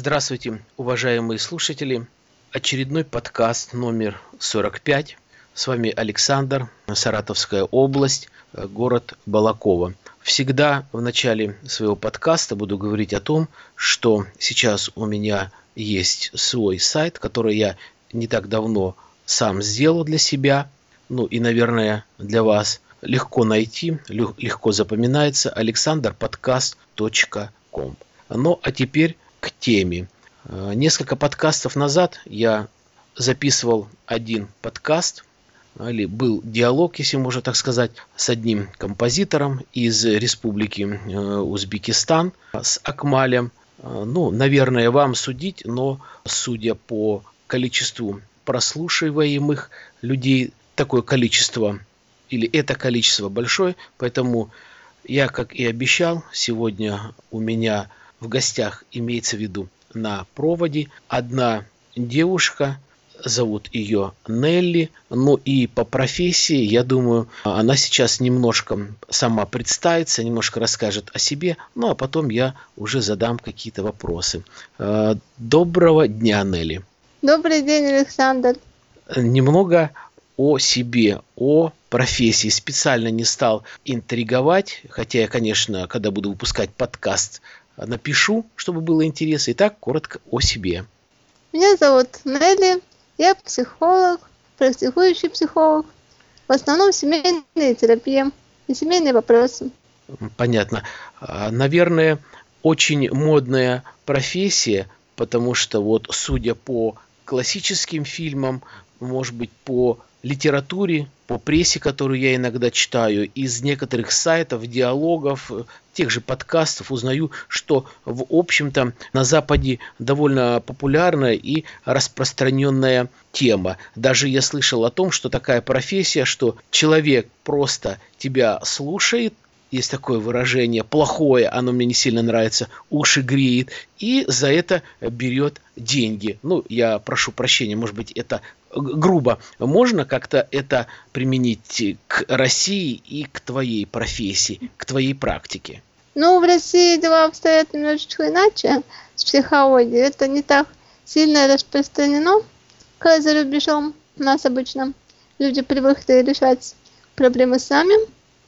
Здравствуйте, уважаемые слушатели. Очередной подкаст номер 45. С вами Александр, Саратовская область, город Балакова. Всегда в начале своего подкаста буду говорить о том, что сейчас у меня есть свой сайт, который я не так давно сам сделал для себя, ну и, наверное, для вас легко найти, легко запоминается alexanderpodcast.com. Ну а теперь к теме. Э, несколько подкастов назад я записывал один подкаст, или был диалог, если можно так сказать, с одним композитором из республики э, Узбекистан, с Акмалем. Э, ну, наверное, вам судить, но судя по количеству прослушиваемых людей, такое количество или это количество большое, поэтому я, как и обещал, сегодня у меня в гостях имеется в виду на проводе одна девушка, зовут ее Нелли, ну и по профессии, я думаю, она сейчас немножко сама представится, немножко расскажет о себе, ну а потом я уже задам какие-то вопросы. Э, доброго дня, Нелли. Добрый день, Александр. Немного о себе, о профессии. Специально не стал интриговать, хотя я, конечно, когда буду выпускать подкаст, напишу, чтобы было интересно. Итак, коротко о себе. Меня зовут Нелли, я психолог, практикующий психолог. В основном семейная терапия и семейные вопросы. Понятно. А, наверное, очень модная профессия, потому что вот судя по классическим фильмам, может быть, по литературе, по прессе, которую я иногда читаю, из некоторых сайтов, диалогов, тех же подкастов узнаю, что в общем-то на Западе довольно популярная и распространенная тема. Даже я слышал о том, что такая профессия, что человек просто тебя слушает, есть такое выражение, плохое, оно мне не сильно нравится, уши греет, и за это берет деньги. Ну, я прошу прощения, может быть, это грубо. Можно как-то это применить к России и к твоей профессии, к твоей практике? Ну, в России дела обстоят немножечко иначе с психологией. Это не так сильно распространено, как за рубежом. У нас обычно люди привыкли решать проблемы сами,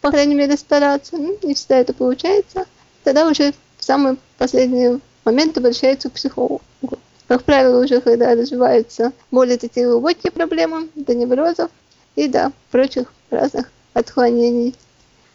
по крайней мере, стараться. Ну, не всегда это получается. Тогда уже в самый последний момент обращаются к психологу. Как правило, уже когда развиваются более такие глубокие проблемы, до неврозов и до прочих разных отклонений.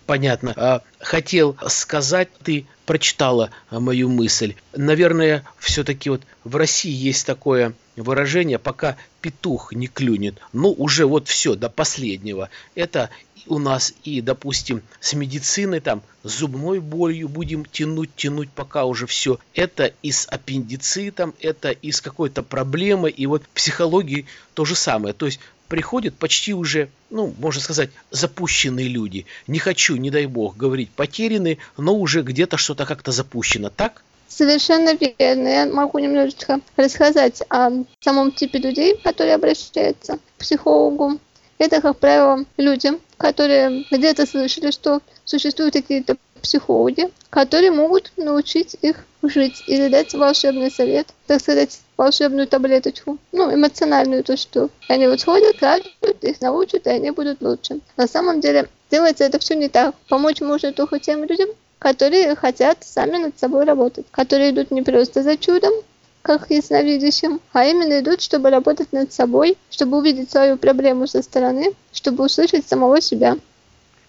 Понятно. А, хотел сказать, ты прочитала мою мысль. Наверное, все-таки вот в России есть такое выражение, пока петух не клюнет. Ну, уже вот все, до последнего. Это у нас и, допустим, с медициной, там, с зубной болью будем тянуть, тянуть, пока уже все. Это и с аппендицитом, это и с какой-то проблемой. И вот в психологии то же самое. То есть приходят почти уже, ну, можно сказать, запущенные люди. Не хочу, не дай бог, говорить потерянные, но уже где-то что-то как-то запущено. Так? Совершенно верно. Я могу немножечко рассказать о самом типе людей, которые обращаются к психологу. Это, как правило, люди, которые где-то слышали, что существуют какие-то психологи, которые могут научить их жить или дать волшебный совет, так сказать, волшебную таблеточку, ну, эмоциональную то, что они вот сходят, радуют, их научат, и они будут лучше. На самом деле, делается это все не так. Помочь можно только тем людям, которые хотят сами над собой работать, которые идут не просто за чудом, как ясновидящим, а именно идут, чтобы работать над собой, чтобы увидеть свою проблему со стороны, чтобы услышать самого себя.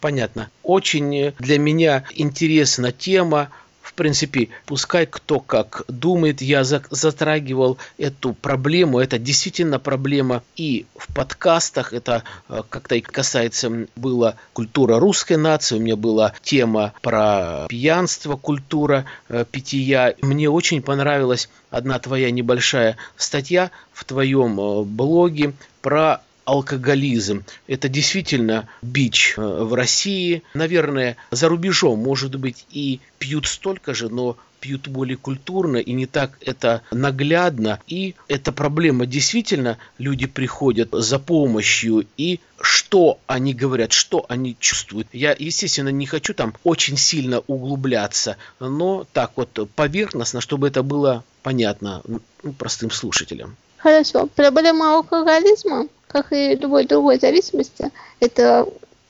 Понятно. Очень для меня интересна тема принципе, пускай кто как думает, я затрагивал эту проблему. Это действительно проблема и в подкастах. Это э, как-то и касается была культура русской нации. У меня была тема про пьянство, культура э, питья. Мне очень понравилась одна твоя небольшая статья в твоем э, блоге про алкоголизм. Это действительно бич э, в России. Наверное, за рубежом, может быть, и пьют столько же, но пьют более культурно и не так это наглядно. И эта проблема действительно, люди приходят за помощью и что они говорят, что они чувствуют. Я, естественно, не хочу там очень сильно углубляться, но так вот поверхностно, чтобы это было понятно ну, простым слушателям. Хорошо. Проблема алкоголизма, как и любой другой зависимости, это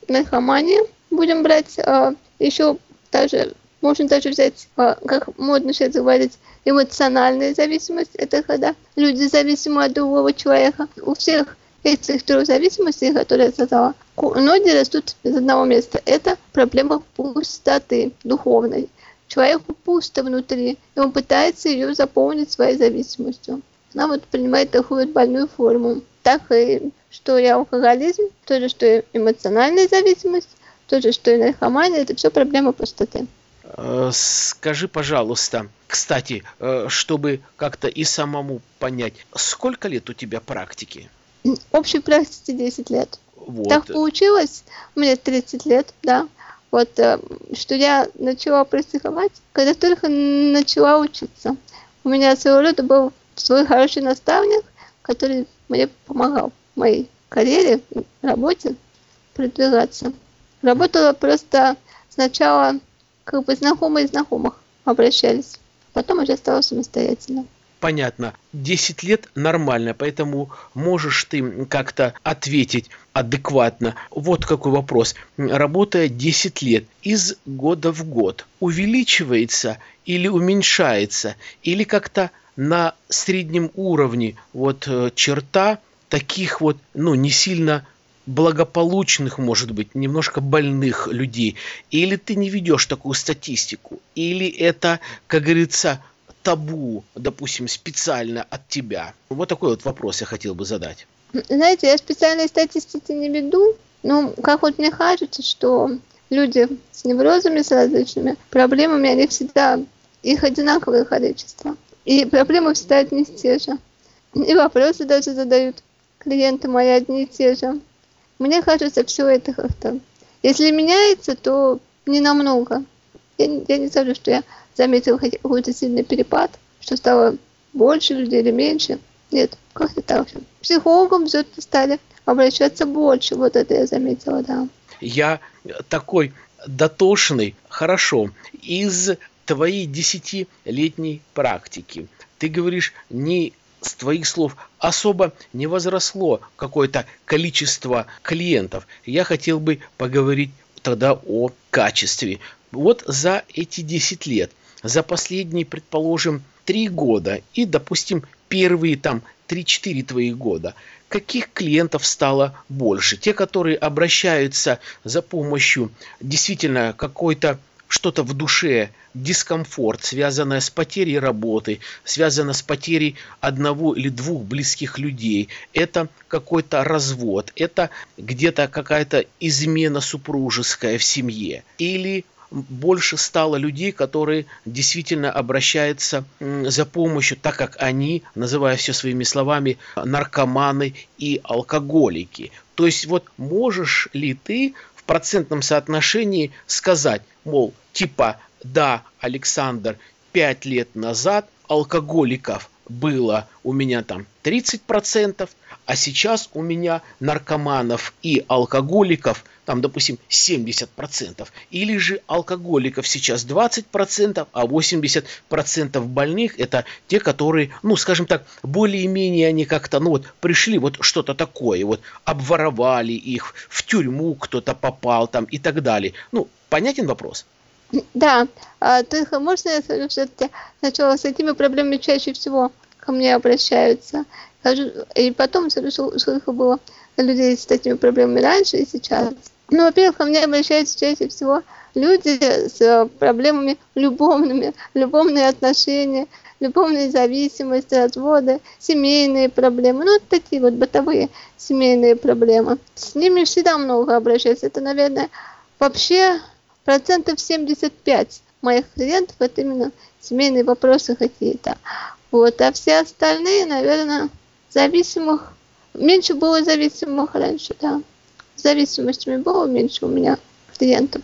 наркомания. Будем брать а, еще также, можно даже взять, а, как модно сейчас говорить, эмоциональная зависимость. Это когда люди зависимы от другого человека. У всех этих трех зависимостей, которые я сказала, ноги растут из одного места. Это проблема пустоты духовной. Человеку пусто внутри, и он пытается ее заполнить своей зависимостью она вот принимает такую вот больную форму. Так и что и алкоголизм, то же, что и эмоциональная зависимость, то же, что и наркомания, это все проблема пустоты. Э, скажи, пожалуйста, кстати, э, чтобы как-то и самому понять, сколько лет у тебя практики? Общей практике 10 лет. Вот. Так получилось, мне 30 лет, да. Вот, э, что я начала практиковать, когда только начала учиться. У меня своего рода был свой хороший наставник, который мне помогал в моей карьере, работе продвигаться. Работала просто сначала как бы знакомые знакомых обращались, потом уже стала самостоятельно. Понятно. 10 лет нормально, поэтому можешь ты как-то ответить адекватно. Вот какой вопрос. Работая 10 лет, из года в год, увеличивается или уменьшается, или как-то на среднем уровне вот э, черта таких вот, ну, не сильно благополучных, может быть, немножко больных людей, или ты не ведешь такую статистику, или это, как говорится, табу, допустим, специально от тебя? Вот такой вот вопрос я хотел бы задать. Знаете, я специальной статистики не веду, но как вот мне кажется, что люди с неврозами, с различными проблемами, они всегда, их одинаковое количество. И проблемы одни и те же. И вопросы даже задают клиенты мои одни и те же. Мне кажется, все это как-то... Если меняется, то не намного. Я, я не скажу, что я заметил какой-то сильный перепад, что стало больше людей или меньше. Нет, как-то так же. Психологам все-таки стали обращаться больше. Вот это я заметила, да. Я такой дотошный, хорошо, из твоей десятилетней практики. Ты говоришь, не с твоих слов особо не возросло какое-то количество клиентов. Я хотел бы поговорить тогда о качестве. Вот за эти 10 лет, за последние, предположим, 3 года и, допустим, первые там 3-4 твоих года, каких клиентов стало больше? Те, которые обращаются за помощью действительно какой-то что-то в душе, дискомфорт, связанное с потерей работы, связано с потерей одного или двух близких людей. Это какой-то развод, это где-то какая-то измена супружеская в семье. Или больше стало людей, которые действительно обращаются за помощью, так как они, называя все своими словами, наркоманы и алкоголики. То есть вот можешь ли ты процентном соотношении сказать, мол, типа, да, Александр, пять лет назад алкоголиков было у меня там 30%, а сейчас у меня наркоманов и алкоголиков, там, допустим, 70%. Или же алкоголиков сейчас 20%, а 80% больных это те, которые, ну, скажем так, более-менее они как-то, ну вот, пришли вот что-то такое, вот, обворовали их, в тюрьму кто-то попал там и так далее. Ну, понятен вопрос? Да, а, только можно я скажу, что сначала с этими проблемами чаще всего ко мне обращаются. И потом сколько было людей с такими проблемами раньше и сейчас. Ну, во-первых, ко мне обращаются чаще всего люди с проблемами любовными, любовные отношения, любовные зависимости, разводы, семейные проблемы, ну, такие вот бытовые семейные проблемы. С ними всегда много обращаются. Это, наверное, вообще процентов 75 моих клиентов это именно семейные вопросы какие-то. Вот, а все остальные, наверное, зависимых, меньше было зависимых раньше, да. Зависимостями было меньше у меня клиентов.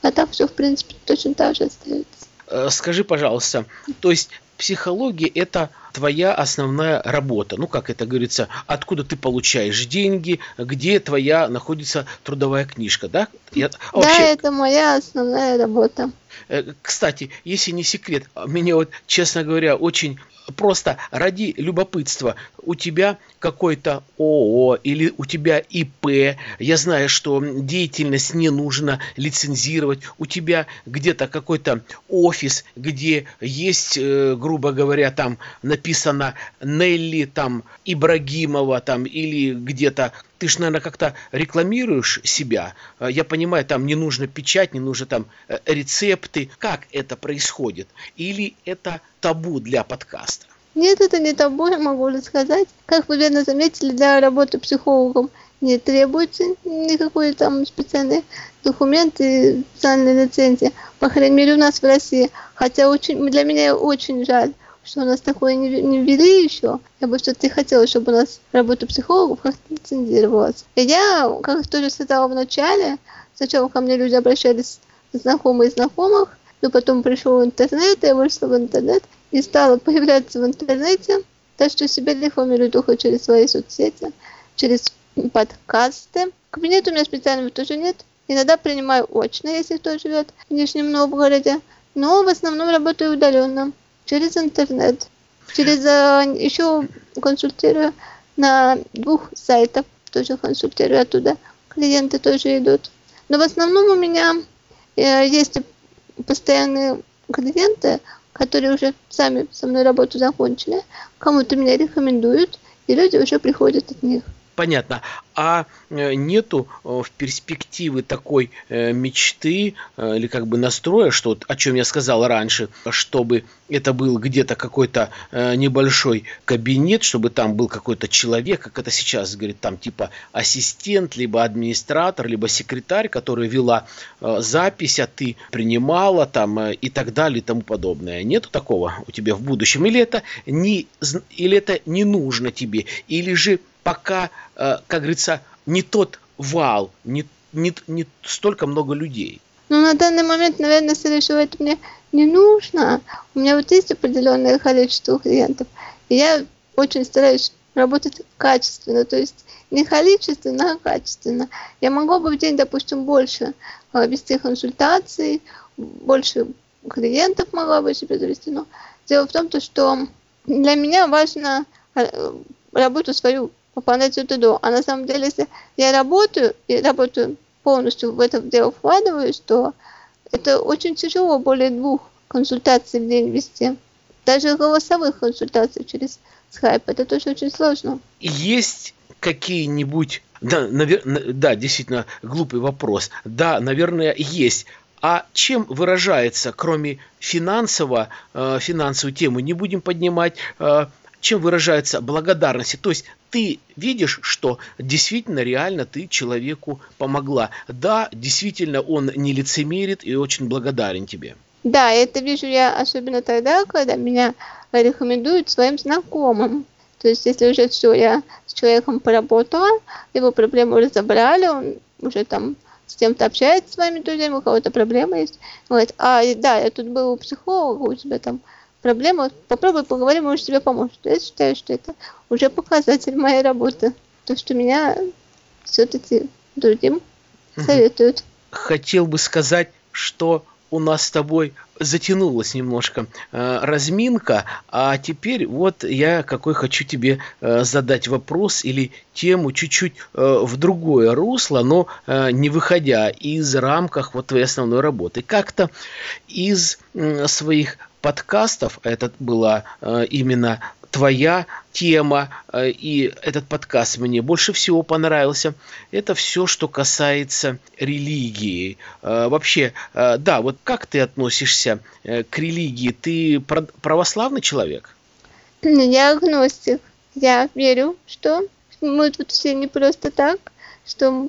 А так все, в принципе, точно так же остается. Э, скажи, пожалуйста, то есть психология – это твоя основная работа. Ну, как это говорится, откуда ты получаешь деньги, где твоя находится трудовая книжка, да? Я, а вообще, да, это моя основная работа. Э, кстати, если не секрет, меня вот, честно говоря, очень просто ради любопытства, у тебя какой-то ООО или у тебя ИП, я знаю, что деятельность не нужно лицензировать, у тебя где-то какой-то офис, где есть, э, грубо говоря, там написано Нелли, там Ибрагимова, там или где-то ты же, наверное, как-то рекламируешь себя. Э, я понимаю, там не нужно печать, не нужно там э, рецепты. Как это происходит? Или это табу для подкаста? Нет, это не табу, я могу рассказать. Как вы верно заметили, для работы психологом не требуется никакой там специальный документ и специальная лицензия. По крайней мере, у нас в России. Хотя очень, для меня очень жаль, что у нас такое не, не ввели еще. Я бы все-таки хотела, чтобы у нас работа психологов как-то лицензировалась. И я, как тоже сказала в начале, сначала ко мне люди обращались знакомые знакомых, но потом пришел интернет, я вышла в интернет и стала появляться в интернете, так что себя рекламирую только через свои соцсети, через подкасты. Кабинета у меня специального тоже нет. Иногда принимаю очно, если кто живет в Нижнем Новгороде, но в основном работаю удаленно, через интернет. Через э, еще консультирую на двух сайтах, тоже консультирую оттуда. Клиенты тоже идут. Но в основном у меня э, есть постоянные клиенты, которые уже сами со мной работу закончили, кому-то меня рекомендуют, и люди уже приходят от них. Понятно. А э, нету э, в перспективы такой э, мечты или как бы настроя, что о чем я сказал раньше, чтобы это был где-то какой-то небольшой кабинет, чтобы там был какой-то человек, как это сейчас говорит, там типа ассистент, либо администратор, либо секретарь, который вела запись, а ты принимала там и так далее и тому подобное. Нету такого у тебя в будущем? Или это не, или это не нужно тебе? Или же пока, э, как говорится, не тот вал, не, не, не столько много людей. Ну, на данный момент, наверное, всего, это мне не нужно. У меня вот есть определенное количество клиентов. И я очень стараюсь работать качественно, то есть не количественно, а качественно. Я могу бы в день, допустим, больше э, вести консультаций, больше клиентов могла бы себе завести, но дело в том, что для меня важно э, работу свою выполнять эту до. А на самом деле, если я работаю и работаю полностью в это дело вкладываюсь, то это очень тяжело более двух консультаций в день вести. Даже голосовых консультаций через скайп. Это тоже очень сложно. Есть какие-нибудь... Да, навер... да, действительно, глупый вопрос. Да, наверное, есть. А чем выражается, кроме финансово, э, финансовую тему, не будем поднимать, э, чем выражается благодарность. То есть ты видишь, что действительно реально ты человеку помогла. Да, действительно он не лицемерит и очень благодарен тебе. Да, это вижу я особенно тогда, когда меня рекомендуют своим знакомым. То есть, если уже все, я с человеком поработала, его проблему разобрали, он уже там с кем-то общается с вами друзьями, у кого-то проблема есть. Говорит, а, да, я тут был у психолога, у тебя там проблема, попробуй поговорим, может тебе поможет. Я считаю, что это уже показатель моей работы. То, что меня все-таки другим советуют. Хотел бы сказать, что у нас с тобой затянулась немножко э, разминка, а теперь вот я какой хочу тебе э, задать вопрос или тему чуть-чуть э, в другое русло, но э, не выходя из рамках вот твоей основной работы. Как-то из э, своих подкастов, это была э, именно твоя тема, э, и этот подкаст мне больше всего понравился, это все, что касается религии. Э, вообще, да, вот как ты относишься к религии? Ты православный человек? Я агностик. Я верю, что мы тут все не просто так, что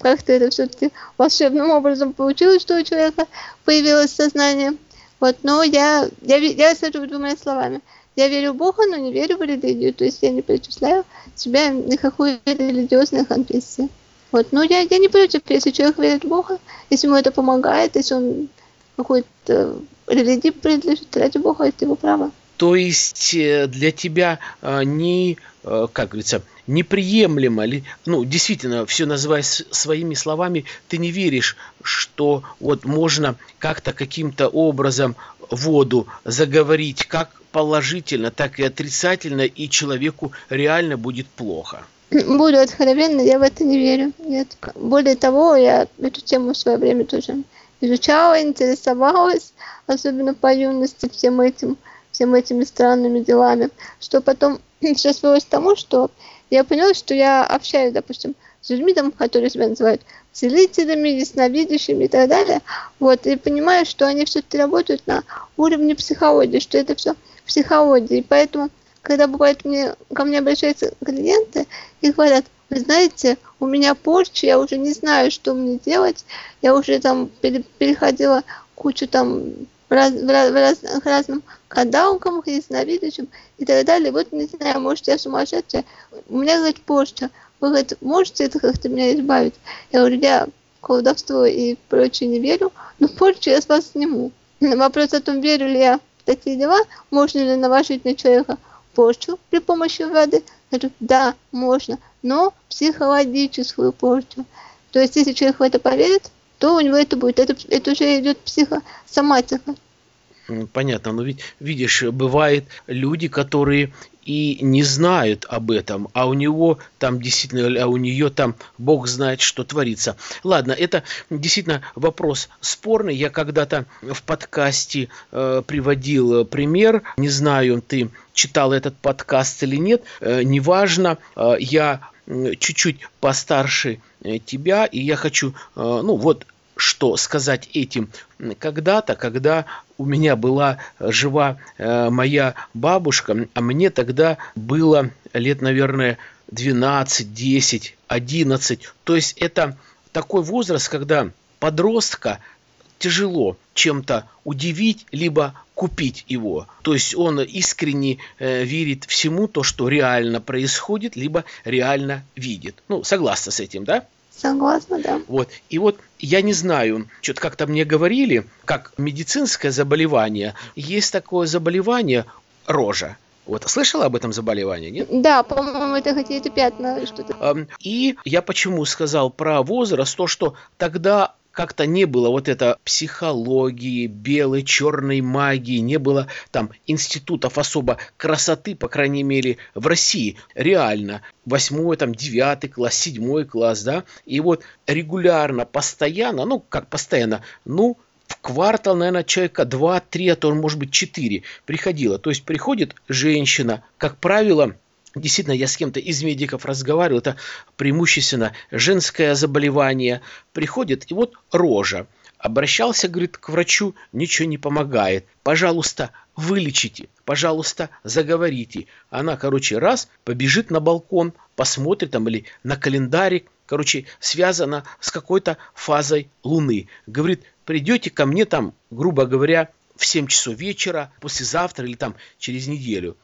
как-то это все-таки волшебным образом получилось, что у человека появилось сознание. Вот, но я, я, я скажу двумя словами. Я верю в Бога, но не верю в религию. То есть я не причисляю себя никакой религиозной конфессии. Вот, но я, я не против, если человек верит в Бога, если ему это помогает, если он какой-то религии принадлежит, ради Бога, это его право. То есть э, для тебя э, не, э, как говорится, неприемлемо ну, действительно, все называя своими словами, ты не веришь, что вот можно как-то каким-то образом воду заговорить как положительно, так и отрицательно, и человеку реально будет плохо. Буду откровенна, я в это не верю. Нет. Более того, я эту тему в свое время тоже изучала, интересовалась, особенно по юности всем этим, всем этими странными делами, что потом все свелось к тому, что я поняла, что я общаюсь, допустим, с людьми, там, которые себя называют целителями, ясновидящими и так далее, вот, и понимаю, что они все-таки работают на уровне психологии, что это все психология, и поэтому, когда бывает мне, ко мне обращаются клиенты и говорят, вы знаете, у меня порча, я уже не знаю, что мне делать, я уже там переходила кучу там раз, в, раз, в раз, разным гадалкам, ясновидящим и так далее. Вот не знаю, может я сумасшедшая. У меня, говорит, порча. Вы, говорит, можете это как-то меня избавить? Я говорю, я колдовство и прочее не верю, но порчу я с вас сниму. Вопрос о том, верю ли я в такие дела, можно ли наложить на человека порчу при помощи воды. Я говорю, да, можно, но психологическую порчу. То есть, если человек в это поверит, то у него это будет. Это, это уже идет психосоматика. Понятно, но ведь, видишь, бывают люди, которые и не знают об этом, а у него там действительно, а у нее там Бог знает, что творится. Ладно, это действительно вопрос спорный. Я когда-то в подкасте э, приводил пример, не знаю, ты читал этот подкаст или нет, э, неважно, э, я чуть-чуть постарше э, тебя, и я хочу, э, ну вот что сказать этим. Когда-то, когда у меня была жива э, моя бабушка, а мне тогда было лет, наверное, 12, 10, 11. То есть это такой возраст, когда подростка тяжело чем-то удивить, либо купить его. То есть он искренне э, верит всему то, что реально происходит, либо реально видит. Ну, согласна с этим, да? Согласна, да. Вот. И вот я не знаю, что-то как-то мне говорили, как медицинское заболевание, есть такое заболевание рожа. Вот, слышала об этом заболевании, нет? Да, по-моему, это какие-то пятна, что-то. И я почему сказал про возраст, то, что тогда как-то не было вот это психологии, белой, черной магии, не было там институтов особо красоты, по крайней мере, в России. Реально. Восьмой, там, девятый класс, седьмой класс, да. И вот регулярно, постоянно, ну, как постоянно, ну, в квартал, наверное, человека 2-3, а то, может быть, 4 приходило. То есть приходит женщина, как правило, Действительно, я с кем-то из медиков разговаривал, это преимущественно женское заболевание. Приходит, и вот рожа. Обращался, говорит, к врачу, ничего не помогает. Пожалуйста, вылечите, пожалуйста, заговорите. Она, короче, раз, побежит на балкон, посмотрит там или на календарик, короче, связана с какой-то фазой Луны. Говорит, придете ко мне там, грубо говоря, в 7 часов вечера, послезавтра или там через неделю.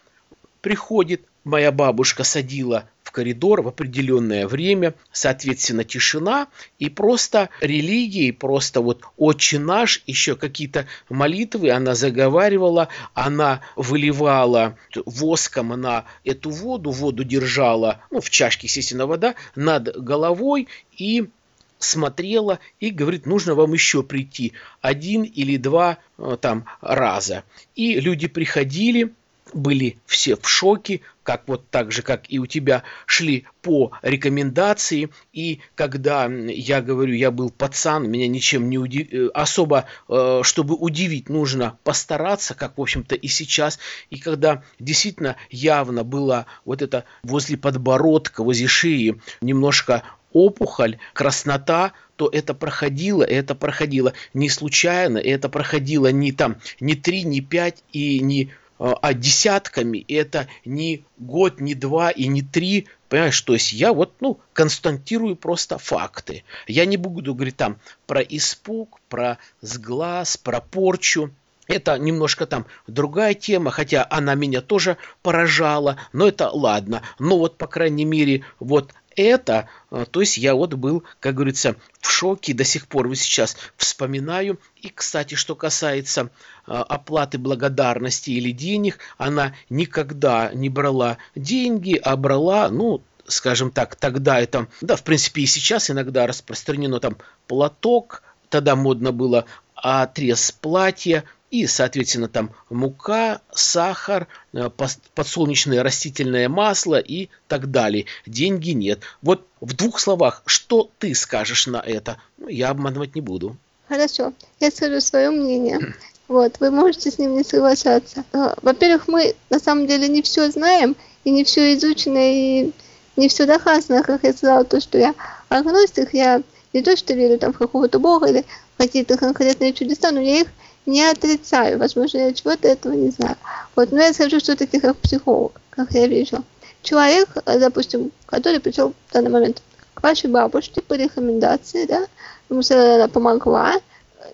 Приходит, моя бабушка садила в коридор в определенное время, соответственно, тишина, и просто религии, просто вот «Отче наш», еще какие-то молитвы она заговаривала, она выливала воском на эту воду, воду держала, ну, в чашке, естественно, вода, над головой, и смотрела и говорит, нужно вам еще прийти один или два э, там раза. И люди приходили, были все в шоке, как вот так же, как и у тебя, шли по рекомендации. И когда я говорю, я был пацан, меня ничем не удив... Э, особо, э, чтобы удивить, нужно постараться, как, в общем-то, и сейчас. И когда действительно явно было вот это возле подбородка, возле шеи немножко опухоль, краснота, то это проходило, это проходило не случайно, это проходило не там, не три, не пять и не а десятками, и это не год, не два и не три, понимаешь, то есть я вот, ну, констатирую просто факты. Я не буду говорить там про испуг, про сглаз, про порчу, это немножко там другая тема, хотя она меня тоже поражала, но это ладно. Но вот, по крайней мере, вот это, э, то есть я вот был, как говорится, в шоке, до сих пор вы сейчас вспоминаю. И, кстати, что касается э, оплаты благодарности или денег, она никогда не брала деньги, а брала, ну, скажем так, тогда это, да, в принципе и сейчас иногда распространено там платок, тогда модно было отрез платья, и, соответственно, там мука, сахар, э, подсолнечное растительное масло и так далее. Деньги нет. Вот в двух словах, что ты скажешь на это? Ну, я обманывать не буду. Хорошо, я скажу свое мнение. Вот, вы можете с ним не соглашаться. Э, во-первых, мы на самом деле не все знаем, и не все изучено, и не все доказано, как я сказала, то, что я агностик, я не то, что верю там в какого-то бога или какие-то конкретные чудеса, но я их не отрицаю. Возможно, я чего-то этого не знаю. Вот, но я скажу все-таки как психолог, как я вижу. Человек, допустим, который пришел в данный момент к вашей бабушке по рекомендации, да, ему она помогла,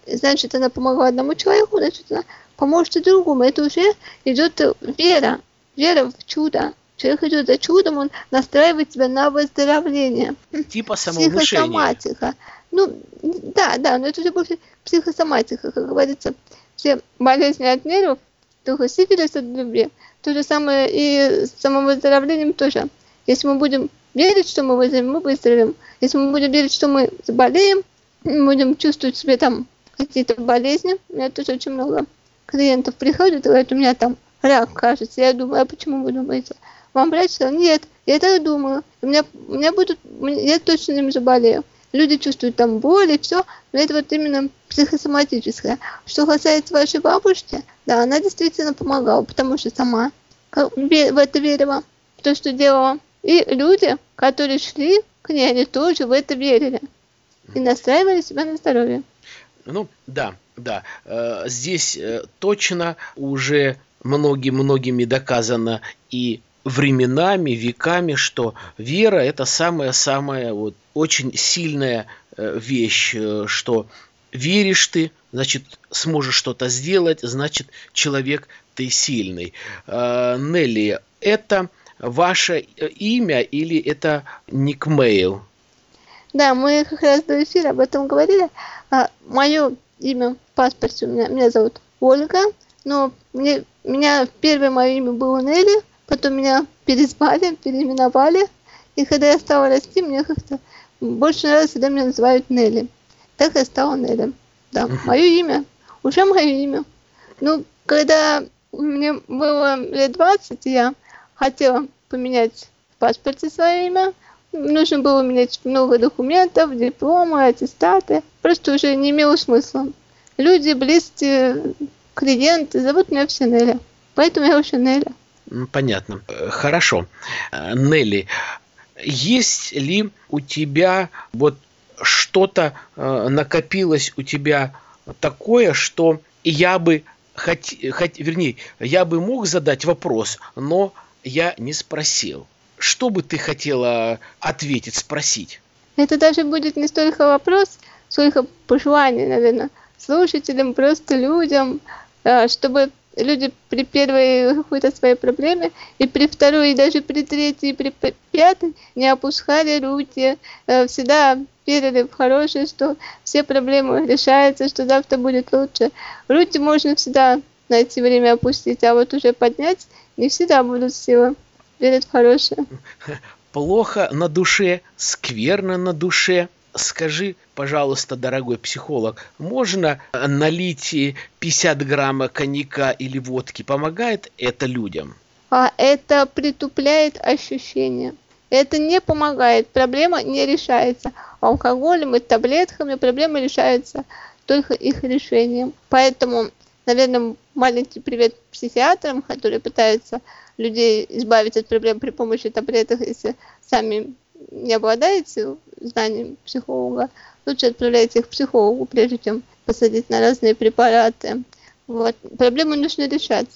значит, она помогла одному человеку, значит, она поможет и другому. Это уже идет вера, вера в чудо. Человек идет за чудом, он настраивает себя на выздоровление. Типа самовнушения. Психосоматика. Ну, да, да, но это уже больше психосоматика, как говорится. Все болезни от нервов, только сифилис от любви. То же самое и с самовыздоровлением тоже. Если мы будем верить, что мы выздоровеем, мы выздоровеем. Если мы будем верить, что мы заболеем, мы будем чувствовать себе там какие-то болезни. У меня тоже очень много клиентов приходят и говорят, у меня там рак, кажется. Я думаю, а почему вы думаете? Вам врач сказал, нет, я так думаю. У меня, у меня будут, я точно им заболею. Люди чувствуют там боль и все, но это вот именно психосоматическое. Что касается вашей бабушки, да, она действительно помогала, потому что сама в это верила, в то, что делала. И люди, которые шли к ней, они тоже в это верили и настраивали себя на здоровье. Ну, да, да. Э, здесь э, точно уже многими-многими доказано и временами, веками, что вера это самая-самая вот очень сильная э, вещь, что веришь ты, значит сможешь что-то сделать, значит человек ты сильный. Нелли, это ваше имя или это никмейл? Да, мы как раз до эфира об этом говорили. А, мое имя в паспорте у меня, меня зовут Ольга, но мне, меня первое мое имя было Нелли, потом меня перезвали, переименовали, и когда я стала расти, мне как-то больше нравилось, когда меня называют Нелли. Так я стала Нелли. Да, мое имя, уже мое имя. Ну, когда мне было лет 20, я хотела поменять в паспорте свое имя, нужно было менять много документов, дипломы, аттестаты. Просто уже не имело смысла. Люди, близкие, клиенты зовут меня все Неля. Поэтому я уже Неля. Понятно. Хорошо. Нелли, есть ли у тебя вот что-то э, накопилось у тебя такое, что я бы хоть, хоть, вернее, я бы мог задать вопрос, но я не спросил. Что бы ты хотела ответить, спросить? Это даже будет не столько вопрос, сколько пожелание, наверное, слушателям, просто людям, э, чтобы люди при первой какой-то своей проблеме и при второй, и даже при третьей, и при пятой не опускали руки, э, всегда верили в хорошее, что все проблемы решаются, что завтра будет лучше. Руки можно всегда найти время опустить, а вот уже поднять не всегда будут силы верит в хорошее. Плохо на душе, скверно на душе. Скажи, пожалуйста, дорогой психолог, можно налить 50 грамма коньяка или водки? Помогает это людям? А это притупляет ощущения. Это не помогает, проблема не решается. Алкоголем и таблетками проблема решается только их решением. Поэтому, наверное, маленький привет психиатрам, которые пытаются людей избавить от проблем при помощи таблеток, если сами не обладаете знанием психолога, лучше отправляйте их к психологу, прежде чем посадить на разные препараты. Вот. Проблему нужно решать.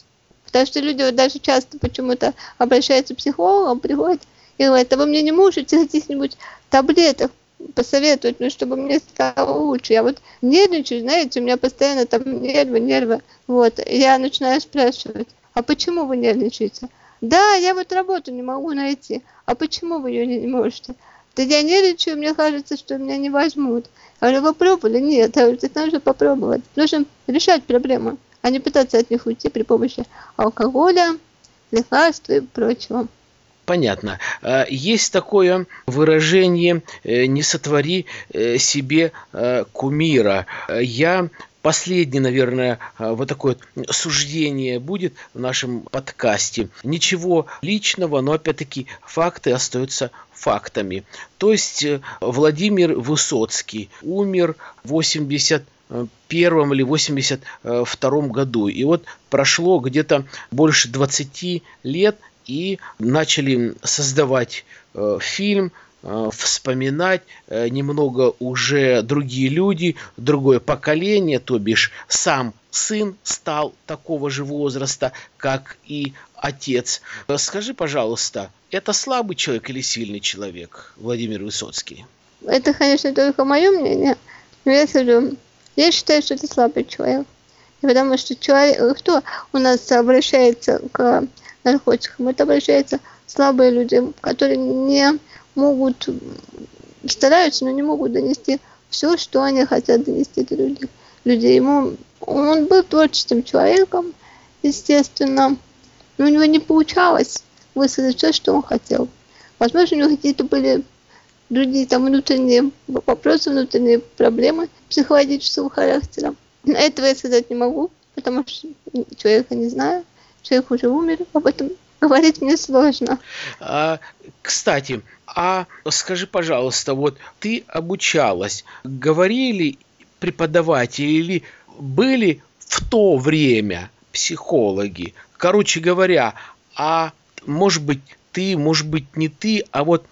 Потому что люди даже часто почему-то обращаются к психологам, приходят и говорят, а вы мне не можете каких-нибудь таблеток посоветовать, ну, чтобы мне стало лучше. Я вот нервничаю, знаете, у меня постоянно там нервы, нервы. Вот, я начинаю спрашивать, а почему вы нервничаете? Да, я вот работу не могу найти. А почему вы ее не можете? Да я нервничаю, мне кажется, что меня не возьмут. Я говорю, вы пробовали? Нет. Я говорю, нужно попробовать. Нужно решать проблемы, а не пытаться от них уйти при помощи алкоголя, лекарств и прочего. Понятно. А, есть такое выражение э, «не сотвори э, себе э, кумира». Я последнее, наверное, а, вот такое суждение будет в нашем подкасте. Ничего личного, но опять-таки факты остаются фактами. То есть э, Владимир Высоцкий умер в 80 первом или 82 году. И вот прошло где-то больше 20 лет, и начали создавать э, фильм, э, вспоминать э, немного уже другие люди, другое поколение, то бишь сам сын стал такого же возраста, как и отец. Скажи, пожалуйста, это слабый человек или сильный человек, Владимир Высоцкий? Это, конечно, только мое мнение. Я скажу, я считаю, что это слабый человек. Потому что человек, кто у нас обращается к наркотикам, это обращается слабые люди, которые не могут, стараются, но не могут донести все, что они хотят донести до других людей. Ему, он был творческим человеком, естественно, но у него не получалось высказать все, что он хотел. Возможно, у него какие-то были другие там внутренние вопросы, внутренние проблемы психологического характера. Этого я сказать не могу, потому что человека не знаю. Человек уже умер, об этом говорить мне сложно. А, кстати, а скажи, пожалуйста, вот ты обучалась, говорили преподаватели или были в то время психологи? Короче говоря, а может быть ты, может быть не ты, а вот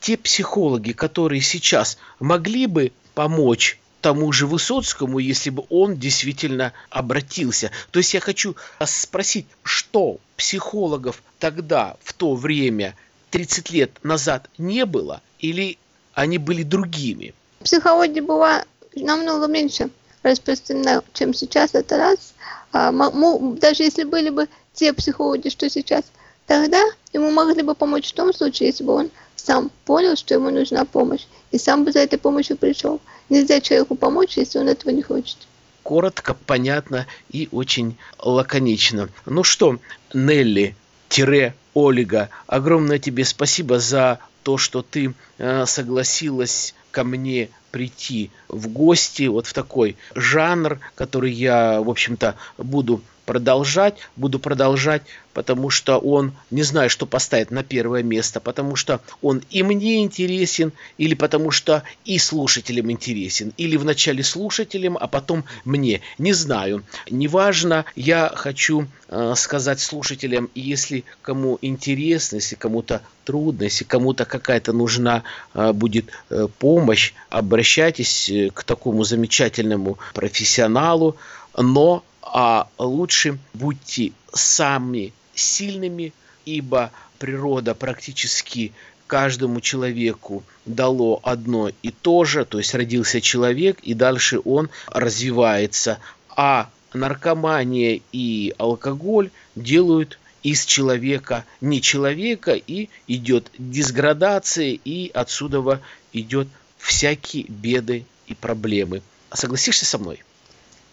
те психологи, которые сейчас могли бы помочь тому же Высоцкому, если бы он действительно обратился. То есть я хочу спросить, что психологов тогда, в то время, 30 лет назад не было, или они были другими? Психология была намного меньше распространена, чем сейчас, это раз. А, даже если были бы те психологи, что сейчас, тогда ему могли бы помочь в том случае, если бы он сам понял, что ему нужна помощь, и сам бы за этой помощью пришел. Нельзя человеку помочь, если он этого не хочет. Коротко, понятно и очень лаконично. Ну что, Нелли, тире Олига, огромное тебе спасибо за то, что ты э, согласилась ко мне прийти в гости вот в такой жанр, который я, в общем-то, буду продолжать, буду продолжать, потому что он не знаю, что поставить на первое место, потому что он и мне интересен, или потому что и слушателям интересен, или вначале слушателям, а потом мне. Не знаю. Неважно, я хочу э, сказать слушателям, если кому интересно, если кому-то трудно, если кому-то какая-то нужна э, будет э, помощь, обращайтесь э, к такому замечательному профессионалу, но а лучше будьте сами сильными, ибо природа практически каждому человеку дало одно и то же, то есть родился человек, и дальше он развивается. А наркомания и алкоголь делают из человека не человека, и идет дисградация, и отсюда идет всякие беды и проблемы. Согласишься со мной?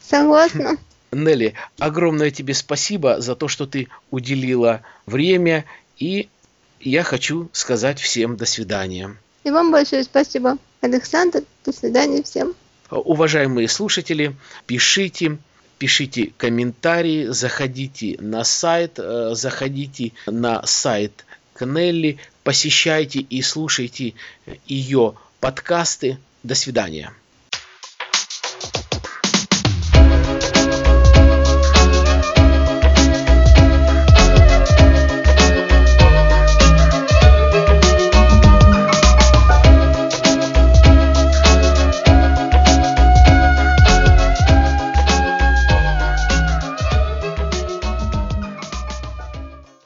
Согласна. Нелли, огромное тебе спасибо за то, что ты уделила время, и я хочу сказать всем до свидания. И вам большое спасибо, Александр. До свидания всем. Уважаемые слушатели, пишите, пишите комментарии, заходите на сайт, э, заходите на сайт Кнелли, посещайте и слушайте ее подкасты. До свидания.